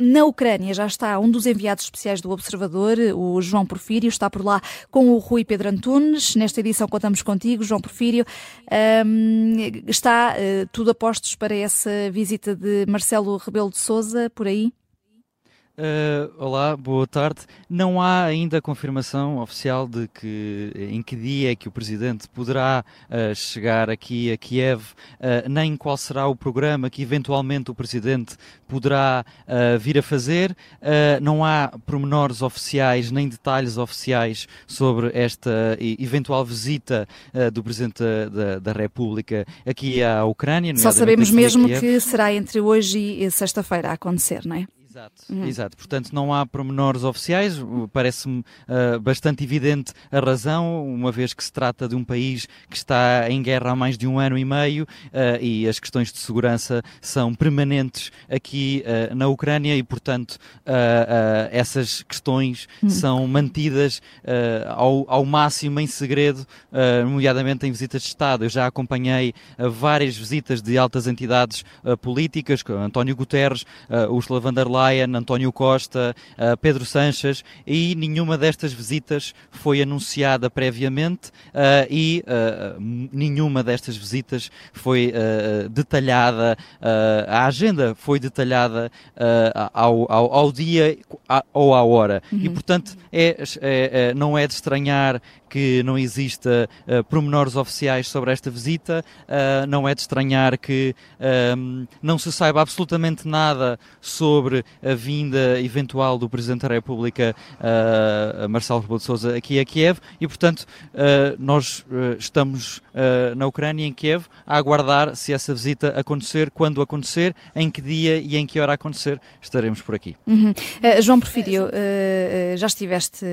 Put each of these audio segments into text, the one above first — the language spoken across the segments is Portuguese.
na Ucrânia já está um dos enviados especiais do Observador, o João Porfírio, está por lá com o Rui Pedro Antunes. Nesta edição contamos contigo, João Porfírio. Um, está uh, tudo a postos para essa visita de Marcelo Rebelo de Souza por aí? Uh, olá, boa tarde. Não há ainda confirmação oficial de que em que dia é que o Presidente poderá uh, chegar aqui a Kiev, uh, nem qual será o programa que eventualmente o Presidente poderá vir a fazer. não há pormenores oficiais nem detalhes oficiais sobre esta eventual visita do Presidente da, da, República aqui à Ucrânia. Só sabemos mesmo que será entre hoje e sexta-feira a acontecer, não é? Exato, uhum. exato. Portanto, não há pormenores oficiais. Parece-me uh, bastante evidente a razão, uma vez que se trata de um país que está em guerra há mais de um ano e meio uh, e as questões de segurança são permanentes aqui uh, na Ucrânia e, portanto, essas questões uhum. são mantidas ao, ao, máximo em segredo, nomeadamente em visitas de Estado. Eu já acompanhei várias visitas de altas entidades políticas, como António Guterres, Ursula von der Leyen, Leyen, António Costa, uh, Pedro Sanches e nenhuma destas visitas foi anunciada previamente uh, e uh, nenhuma destas visitas foi detalhada, a agenda foi detalhada ao, ao, ao, dia ou à hora. Uhum. E, portanto, é, é, é, não é de estranhar que não exista uh, pormenores oficiais sobre esta visita, uh, não é de estranhar que uh, não se saiba absolutamente nada sobre a vinda eventual do Presidente da República, uh, Marcelo Rebelo de Sousa, aqui a Kiev, e portanto nós estamos na Ucrânia, em Kiev, a aguardar se essa visita acontecer, quando acontecer, em que dia e em que hora acontecer, estaremos por aqui. Uhum. João Porfírio, já estiveste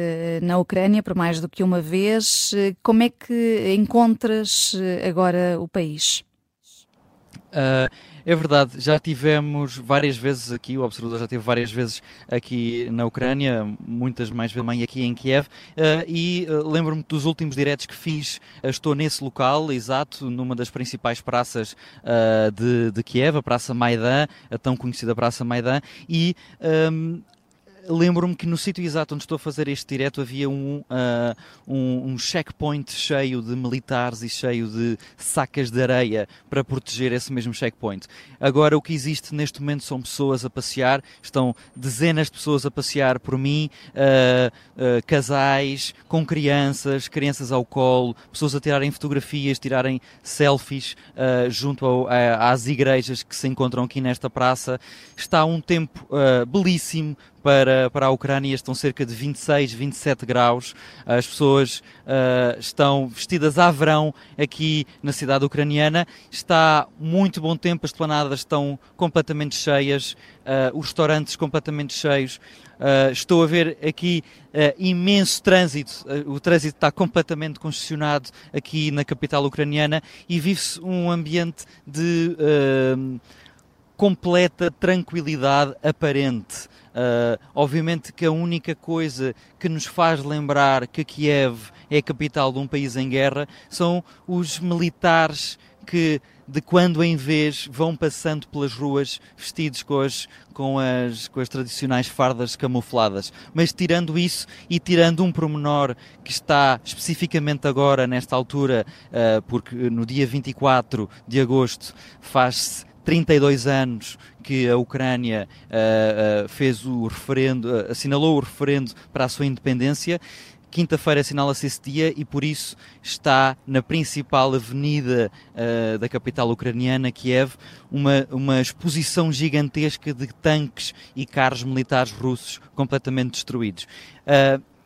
na Ucrânia por mais do que uma vez. Como é que encontras eh, agora o país? Uh, é verdade, já tivemos várias vezes aqui, o Observador já teve várias vezes aqui na Ucrânia, muitas mais também aqui em Kiev, uh, e uh, lembro-me dos últimos diretos que fiz, estou nesse local, exato, numa das principais praças de, de Kiev, a Praça Maidan, a tão conhecida Praça Maidan, e um, lembro-me que no sítio exato onde estou a fazer este direto havia um, uh, um, um, checkpoint cheio de militares e cheio de sacas de areia para proteger esse mesmo checkpoint. Agora o que existe neste momento são pessoas a passear, estão dezenas de pessoas a passear por mim, uh, uh, casais com crianças, crianças ao colo, pessoas a tirarem fotografias, tirarem selfies junto ao, às igrejas que se encontram aqui nesta praça. Está um tempo belíssimo para, para a Ucrânia estão cerca de 26, 27 graus. As pessoas uh, estão vestidas a verão aqui na cidade ucraniana. Está muito bom tempo, as planadas estão completamente cheias, uh, os restaurantes completamente cheios. Uh, estou a ver aqui imenso trânsito, o trânsito está completamente congestionado aqui na capital ucraniana e vive-se um ambiente de completa tranquilidade aparente. Uh, obviamente que a única coisa que nos faz lembrar que Kiev é a capital de um país em guerra são os militares que de quando em vez vão passando pelas ruas vestidos com as, com as, com as tradicionais fardas camufladas. Mas tirando isso e tirando um promenor que está especificamente agora, nesta altura, uh, porque no dia 24 de agosto faz-se 32 anos que a Ucrânia uh, uh, fez o referendo, uh, assinalou o referendo para a sua independência. Quinta-feira assinala-se esse dia e por isso está na principal avenida da capital ucraniana, Kiev, uma, uma exposição gigantesca de tanques e carros militares russos completamente destruídos.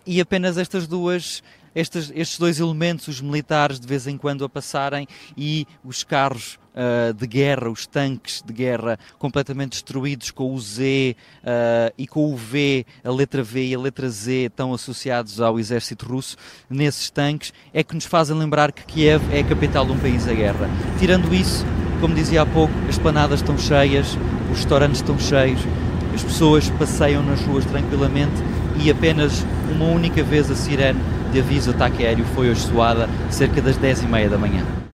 E apenas estas duas estes, estes dois elementos, os militares de vez em quando a passarem e os carros uh, de guerra, os tanques de guerra completamente destruídos com o Z uh, e com o V, a letra V e a letra Z estão associados ao exército russo, nesses tanques, é que nos fazem lembrar que Kiev é a capital de um país a guerra. Tirando isso, como dizia há pouco, as planadas estão cheias, os restaurantes estão cheios, as pessoas passeiam nas ruas tranquilamente e apenas uma única vez a sirene de aviso ataque aéreo foi hoje soada cerca das 10 e meia da manhã.